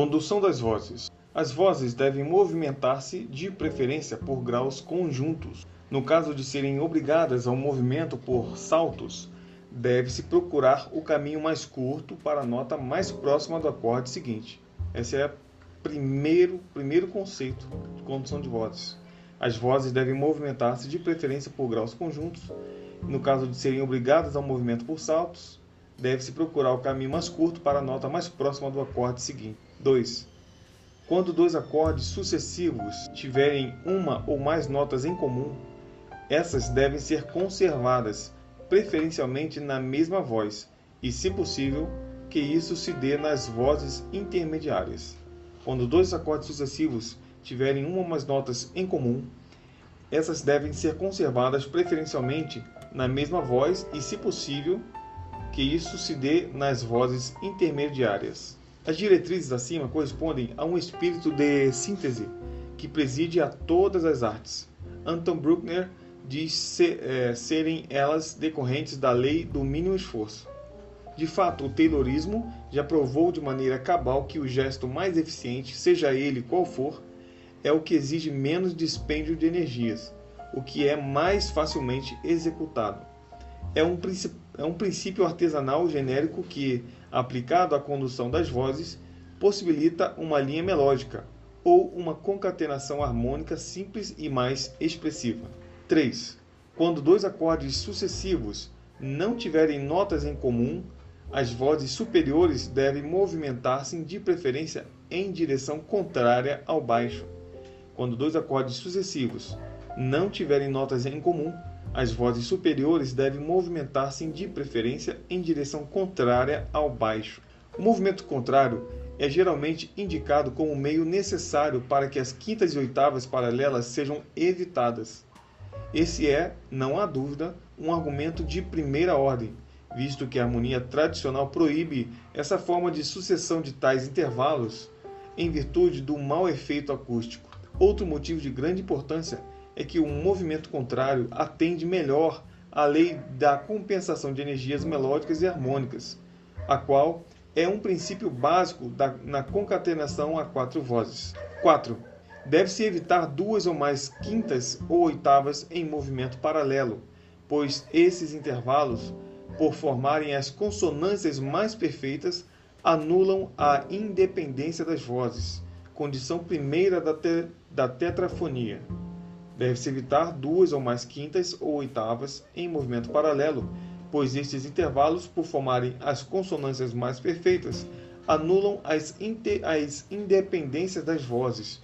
Condução das vozes. As vozes devem movimentar-se de preferência por graus conjuntos. No caso de serem obrigadas ao movimento por saltos, deve-se procurar o caminho mais curto para a nota mais próxima do acorde seguinte. Esse é o primeiro, primeiro conceito de condução de vozes. As vozes devem movimentar-se de preferência por graus conjuntos. No caso de serem obrigadas ao movimento por saltos, deve-se procurar o caminho mais curto para a nota mais próxima do acorde seguinte. 2. Quando dois acordes sucessivos tiverem uma ou mais notas em comum, essas devem ser conservadas, preferencialmente na mesma voz, e, se possível, que isso se dê nas vozes intermediárias. Quando dois acordes sucessivos tiverem uma ou mais notas em comum, essas devem ser conservadas preferencialmente na mesma voz e, se possível, que isso se dê nas vozes intermediárias. As diretrizes acima correspondem a um espírito de síntese que preside a todas as artes. Anton Bruckner diz ser, é, serem elas decorrentes da lei do mínimo esforço. De fato, o Taylorismo já provou de maneira cabal que o gesto mais eficiente, seja ele qual for, é o que exige menos dispêndio de energias, o que é mais facilmente executado. É um, é um princípio artesanal genérico que, aplicado à condução das vozes, possibilita uma linha melódica ou uma concatenação harmônica simples e mais expressiva. 3. Quando dois acordes sucessivos não tiverem notas em comum, as vozes superiores devem movimentar-se de preferência em direção contrária ao baixo. Quando dois acordes sucessivos não tiverem notas em comum, as vozes superiores devem movimentar-se de preferência em direção contrária ao baixo. O movimento contrário é geralmente indicado como meio necessário para que as quintas e oitavas paralelas sejam evitadas. Esse é, não há dúvida, um argumento de primeira ordem, visto que a harmonia tradicional proíbe essa forma de sucessão de tais intervalos em virtude do mau efeito acústico. Outro motivo de grande importância é que o movimento contrário atende melhor à lei da compensação de energias melódicas e harmônicas, a qual é um princípio básico da, na concatenação a quatro vozes. 4. Deve-se evitar duas ou mais quintas ou oitavas em movimento paralelo, pois esses intervalos, por formarem as consonâncias mais perfeitas, anulam a independência das vozes, condição primeira da, te, da tetrafonia. Deve-se evitar duas ou mais quintas ou oitavas em movimento paralelo, pois estes intervalos, por formarem as consonâncias mais perfeitas, anulam as, as independências das vozes,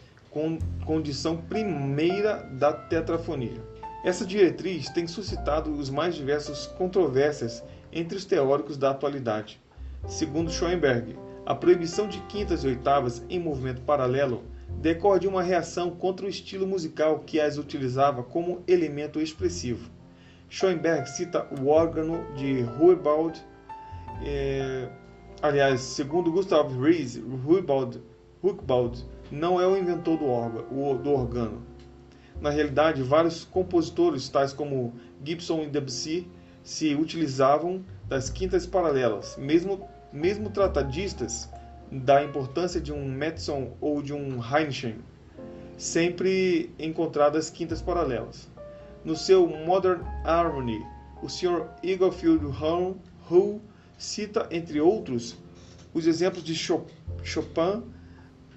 condição primeira da tetrafonia. Essa diretriz tem suscitado os mais diversos controvérsias entre os teóricos da atualidade. Segundo Schoenberg, a proibição de quintas e oitavas em movimento paralelo decorre de uma reação contra o estilo musical que as utilizava como elemento expressivo. Schoenberg cita o órgão de Ruybald, é, aliás, segundo Gustav Ruybald, Huckbald não é o inventor do, órgão, do organo. Na realidade, vários compositores, tais como Gibson e Debussy, se utilizavam das quintas paralelas. Mesmo, mesmo tratadistas da importância de um Metson ou de um Heinchen, sempre encontradas quintas paralelas. No seu Modern Harmony, o Sr. Eaglefield Hull cita, entre outros, os exemplos de Chopin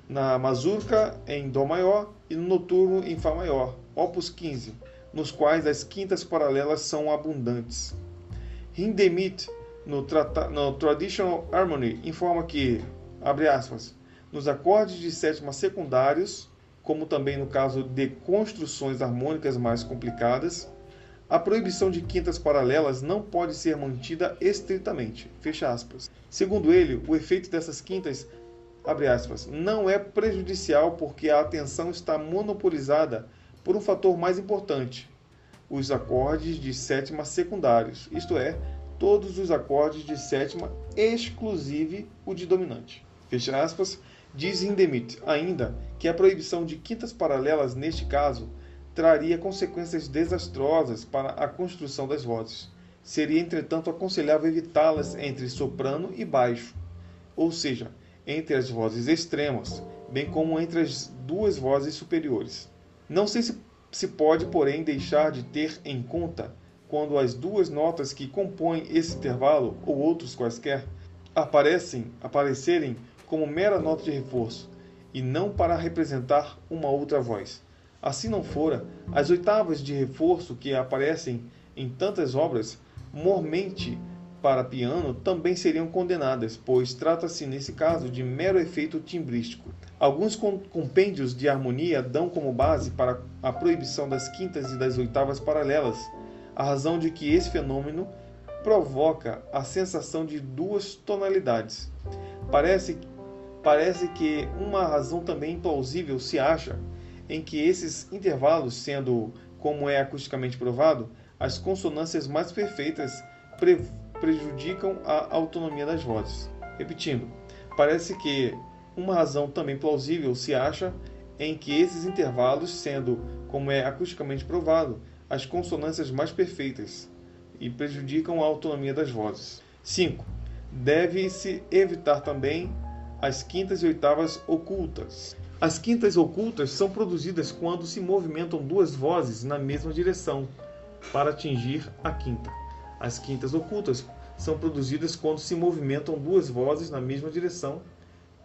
na mazurca em Dó maior e no noturno em Fá maior, opus 15, nos quais as quintas paralelas são abundantes. Hindemith, no, no Traditional Harmony, informa que abre aspas, nos acordes de sétima secundários, como também no caso de construções harmônicas mais complicadas, a proibição de quintas paralelas não pode ser mantida estritamente. Fecha aspas. Segundo ele, o efeito dessas quintas, abre aspas, não é prejudicial porque a atenção está monopolizada por um fator mais importante, os acordes de sétima secundários, isto é, todos os acordes de sétima, exclusive o de dominante. Fecha aspas, diz Hindemith ainda que a proibição de quintas paralelas neste caso traria consequências desastrosas para a construção das vozes. Seria, entretanto, aconselhável evitá-las entre soprano e baixo, ou seja, entre as vozes extremas, bem como entre as duas vozes superiores. Não sei se se pode, porém, deixar de ter em conta quando as duas notas que compõem esse intervalo ou outros quaisquer aparecem aparecerem como mera nota de reforço e não para representar uma outra voz. Assim não fora, as oitavas de reforço que aparecem em tantas obras, mormente para piano, também seriam condenadas, pois trata-se nesse caso de mero efeito timbrístico. Alguns compêndios de harmonia dão como base para a proibição das quintas e das oitavas paralelas, a razão de que esse fenômeno provoca a sensação de duas tonalidades. Parece, parece que uma razão também plausível se acha em que esses intervalos, sendo, como é acusticamente provado, as consonâncias mais perfeitas, pre prejudicam a autonomia das vozes. Repetindo, parece que uma razão também plausível se acha em que esses intervalos, sendo, como é acusticamente provado, as consonâncias mais perfeitas e prejudicam a autonomia das vozes. 5. Deve-se evitar também as quintas e oitavas ocultas. As quintas ocultas são produzidas quando se movimentam duas vozes na mesma direção para atingir a quinta. As quintas ocultas são produzidas quando se movimentam duas vozes na mesma direção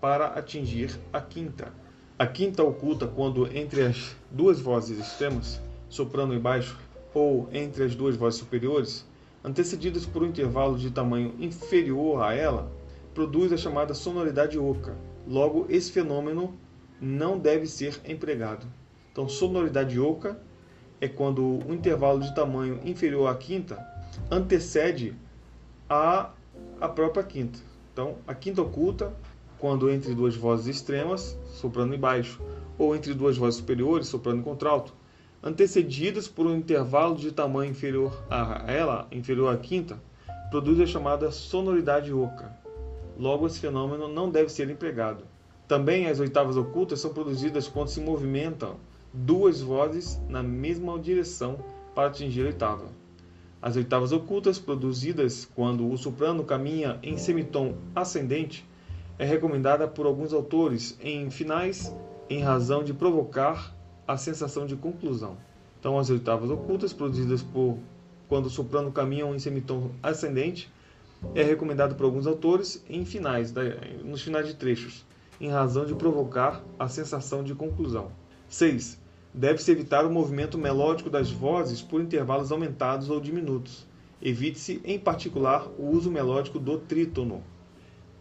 para atingir a quinta. A quinta oculta quando entre as duas vozes extremas, soprano e baixo, ou entre as duas vozes superiores, antecedidas por um intervalo de tamanho inferior a ela, produz a chamada sonoridade oca. Logo, esse fenômeno não deve ser empregado. Então, sonoridade oca é quando o intervalo de tamanho inferior à quinta antecede a, a própria quinta. Então, a quinta oculta quando entre duas vozes extremas, soprano e baixo, ou entre duas vozes superiores, soprano e contralto, antecedidas por um intervalo de tamanho inferior a ela, inferior à quinta, produz a chamada sonoridade oca. Logo, esse fenômeno não deve ser empregado. Também as oitavas ocultas são produzidas quando se movimentam duas vozes na mesma direção para atingir a oitava. As oitavas ocultas, produzidas quando o soprano caminha em semitom ascendente, é recomendada por alguns autores em finais em razão de provocar a sensação de conclusão. Então, as oitavas ocultas, produzidas por quando o soprano caminha em semitom ascendente, é recomendado por alguns autores em finais, nos finais de trechos, em razão de provocar a sensação de conclusão. 6. Deve-se evitar o movimento melódico das vozes por intervalos aumentados ou diminutos. Evite-se, em particular, o uso melódico do trítono.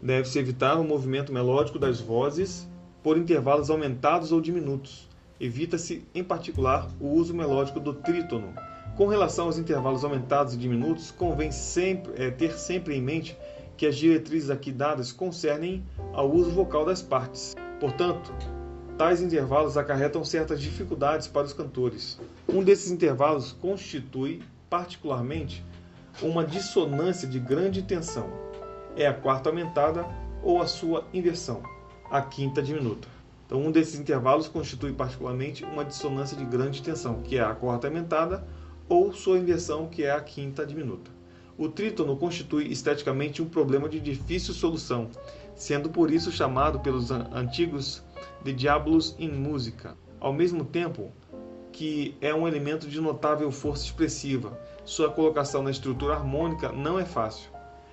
Deve-se evitar o movimento melódico das vozes por intervalos aumentados ou diminutos. Evita-se, em particular, o uso melódico do trítono. Com relação aos intervalos aumentados e diminutos, convém sempre, é, ter sempre em mente que as diretrizes aqui dadas concernem ao uso vocal das partes. Portanto, tais intervalos acarretam certas dificuldades para os cantores. Um desses intervalos constitui, particularmente, uma dissonância de grande tensão é a quarta aumentada ou a sua inversão, a quinta diminuta. Então, um desses intervalos constitui particularmente uma dissonância de grande tensão, que é a quarta aumentada, ou sua inversão, que é a quinta diminuta. O trítono constitui esteticamente um problema de difícil solução, sendo por isso chamado pelos antigos de diablos in música. Ao mesmo tempo que é um elemento de notável força expressiva, sua colocação na estrutura harmônica não é fácil.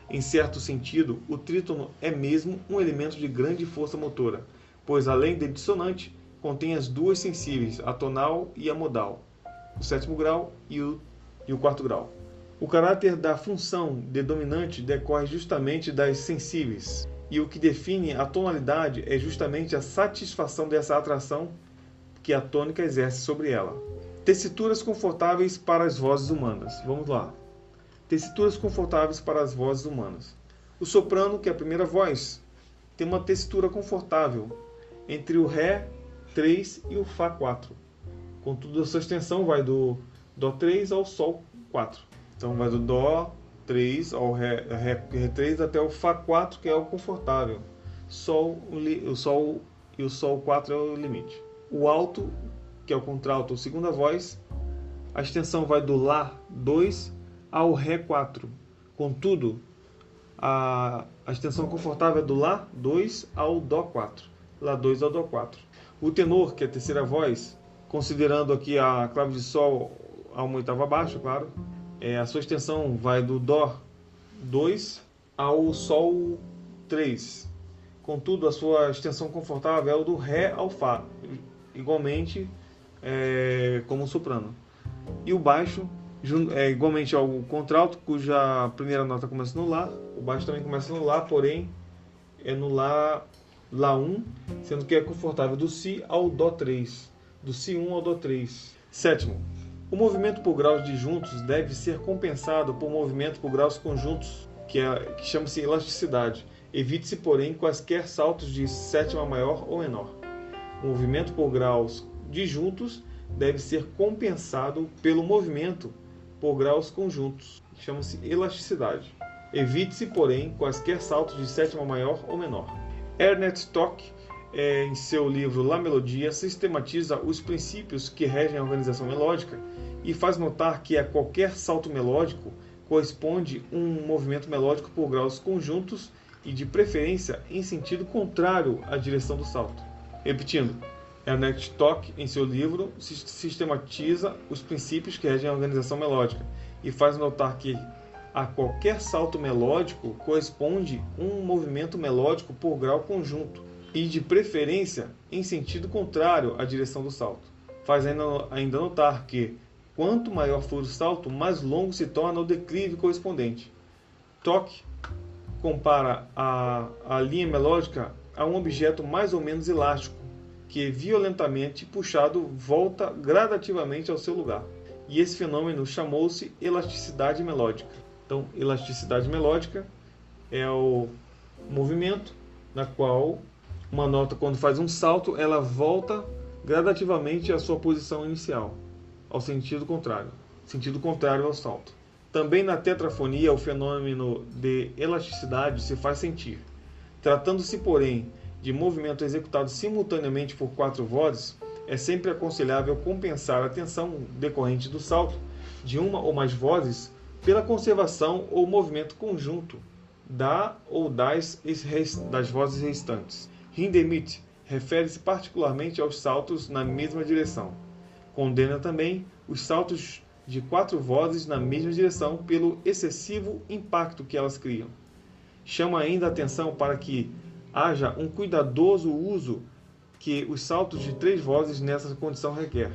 Em certo sentido, o trítono é mesmo um elemento de grande força motora, pois além de dissonante, contém as duas sensíveis, a tonal e a modal, o sétimo grau e o, e o quarto grau. O caráter da função de dominante decorre justamente das sensíveis, e o que define a tonalidade é justamente a satisfação dessa atração que a tônica exerce sobre ela. Tessituras confortáveis para as vozes humanas. Vamos lá tessituras confortáveis para as vozes humanas. O soprano, que é a primeira voz, tem uma tessitura confortável entre o Ré 3 e o Fá 4. Contudo, a sua extensão vai do Dó 3 ao Sol 4. Então vai do Dó 3 ao Ré, Ré, Ré 3 até o Fá 4, que é o confortável. Sol, o Sol e o Sol 4 é o limite. O alto, que é o contralto, segunda voz, a extensão vai do Lá 2 ao Ré 4. Contudo, a, a extensão confortável é do Lá 2 ao Dó 4. Lá 2 ao Dó 4. O tenor, que é a terceira voz, considerando aqui a clave de Sol a uma oitava abaixo, claro, é, a sua extensão vai do Dó 2 ao Sol 3. Contudo, a sua extensão confortável é o do Ré ao Fá, igualmente é, como soprano. E o baixo é igualmente ao contralto, cuja primeira nota começa no Lá, o baixo também começa no Lá, porém é no Lá, Lá 1, sendo que é confortável do Si ao Dó 3, do Si 1 ao Dó 3. Sétimo, o movimento por graus disjuntos deve ser compensado por movimento por graus conjuntos, que, é, que chama-se elasticidade. Evite-se, porém, quaisquer saltos de sétima maior ou menor. O movimento por graus disjuntos deve ser compensado pelo movimento por graus conjuntos, que chama-se elasticidade. Evite-se, porém, quaisquer saltos de sétima maior ou menor. Ernest Stock é, em seu livro La Melodia, sistematiza os princípios que regem a organização melódica e faz notar que a qualquer salto melódico corresponde um movimento melódico por graus conjuntos e, de preferência, em sentido contrário à direção do salto. Repetindo, Ernest Stock, em seu livro, sistematiza os princípios que regem a organização melódica e faz notar que a qualquer salto melódico corresponde um movimento melódico por grau conjunto e, de preferência, em sentido contrário à direção do salto. Faz ainda notar que, quanto maior for o salto, mais longo se torna o declive correspondente. Toque compara a, a linha melódica a um objeto mais ou menos elástico, que, violentamente puxado, volta gradativamente ao seu lugar. E esse fenômeno chamou-se elasticidade melódica. Então, elasticidade melódica é o movimento na qual uma nota, quando faz um salto, ela volta gradativamente à sua posição inicial, ao sentido contrário, sentido contrário ao salto. Também na tetrafonia, o fenômeno de elasticidade se faz sentir. Tratando-se, porém, de movimento executado simultaneamente por quatro vozes, é sempre aconselhável compensar a tensão decorrente do salto de uma ou mais vozes pela conservação ou movimento conjunto da ou das, das vozes restantes. Hindemith refere-se particularmente aos saltos na mesma direção. Condena também os saltos de quatro vozes na mesma direção pelo excessivo impacto que elas criam. Chama ainda a atenção para que haja um cuidadoso uso que os saltos de três vozes nessa condição requer.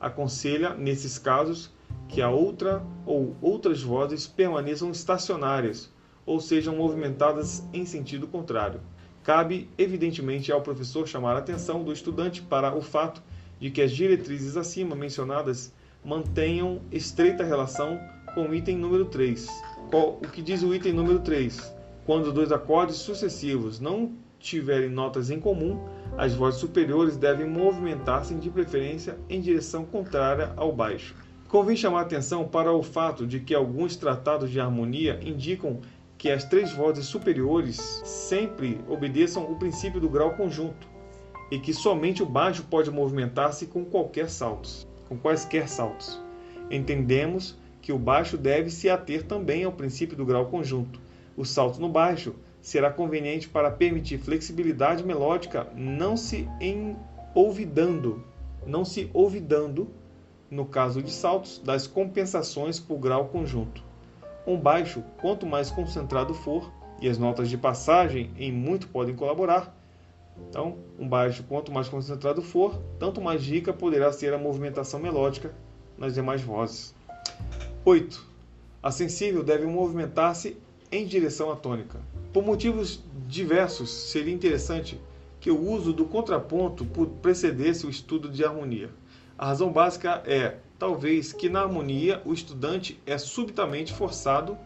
Aconselha, nesses casos, que a outra ou outras vozes permaneçam estacionárias ou sejam movimentadas em sentido contrário. Cabe, evidentemente, ao professor chamar a atenção do estudante para o fato de que as diretrizes acima mencionadas mantenham estreita relação com o item número 3. O que diz o item número 3? Quando dois acordes sucessivos não tiverem notas em comum, as vozes superiores devem movimentar-se de preferência em direção contrária ao baixo. Convém chamar atenção para o fato de que alguns tratados de harmonia indicam que as três vozes superiores sempre obedeçam o princípio do grau conjunto e que somente o baixo pode movimentar-se com qualquer saltos, com quaisquer saltos. Entendemos que o baixo deve se ater também ao princípio do grau conjunto. O salto no baixo será conveniente para permitir flexibilidade melódica, não se enolvidando, não se olvidando, no caso de saltos, das compensações por grau conjunto. Um baixo, quanto mais concentrado for, e as notas de passagem em muito podem colaborar. Então, um baixo, quanto mais concentrado for, tanto mais rica poderá ser a movimentação melódica nas demais vozes. 8. A sensível deve movimentar-se em direção à tônica. Por motivos diversos, seria interessante que o uso do contraponto precedesse o estudo de harmonia. A razão básica é talvez que na harmonia o estudante é subitamente forçado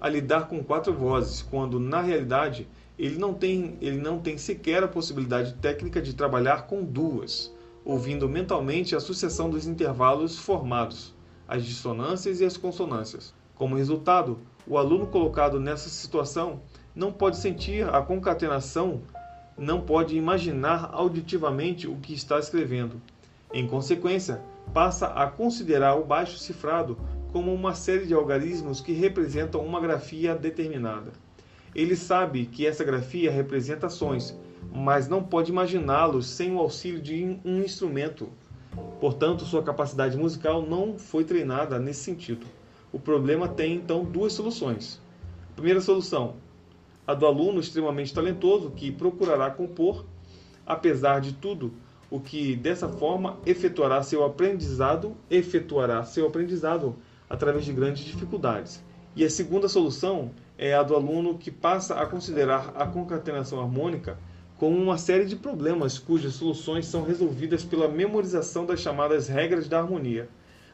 a lidar com quatro vozes, quando na realidade ele não tem, ele não tem sequer a possibilidade técnica de trabalhar com duas, ouvindo mentalmente a sucessão dos intervalos formados, as dissonâncias e as consonâncias. Como resultado, o aluno colocado nessa situação não pode sentir a concatenação, não pode imaginar auditivamente o que está escrevendo. Em consequência, passa a considerar o baixo cifrado como uma série de algarismos que representam uma grafia determinada. Ele sabe que essa grafia representa sons, mas não pode imaginá-los sem o auxílio de um instrumento. Portanto, sua capacidade musical não foi treinada nesse sentido. O problema tem então duas soluções. Primeira solução: a do aluno extremamente talentoso que procurará compor, apesar de tudo, o que dessa forma efetuará seu aprendizado, efetuará seu aprendizado através de grandes dificuldades. E a segunda solução é a do aluno que passa a considerar a concatenação harmônica como uma série de problemas cujas soluções são resolvidas pela memorização das chamadas regras da harmonia.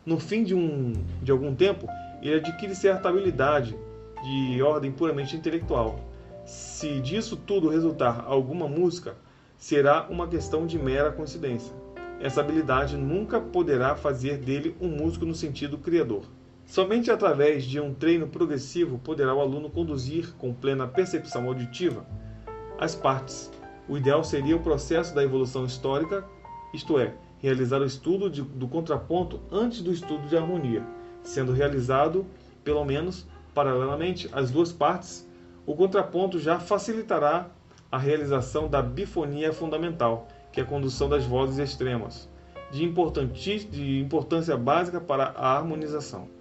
No fim de, um, de algum tempo, ele adquire certa habilidade de ordem puramente intelectual. Se disso tudo resultar alguma música, será uma questão de mera coincidência. Essa habilidade nunca poderá fazer dele um músico no sentido criador. Somente através de um treino progressivo poderá o aluno conduzir com plena percepção auditiva as partes. O ideal seria o processo da evolução histórica, isto é, realizar o estudo de, do contraponto antes do estudo de harmonia, sendo realizado, pelo menos paralelamente, as duas partes. O contraponto já facilitará a realização da bifonia fundamental, que é a condução das vozes extremas, de, de importância básica para a harmonização.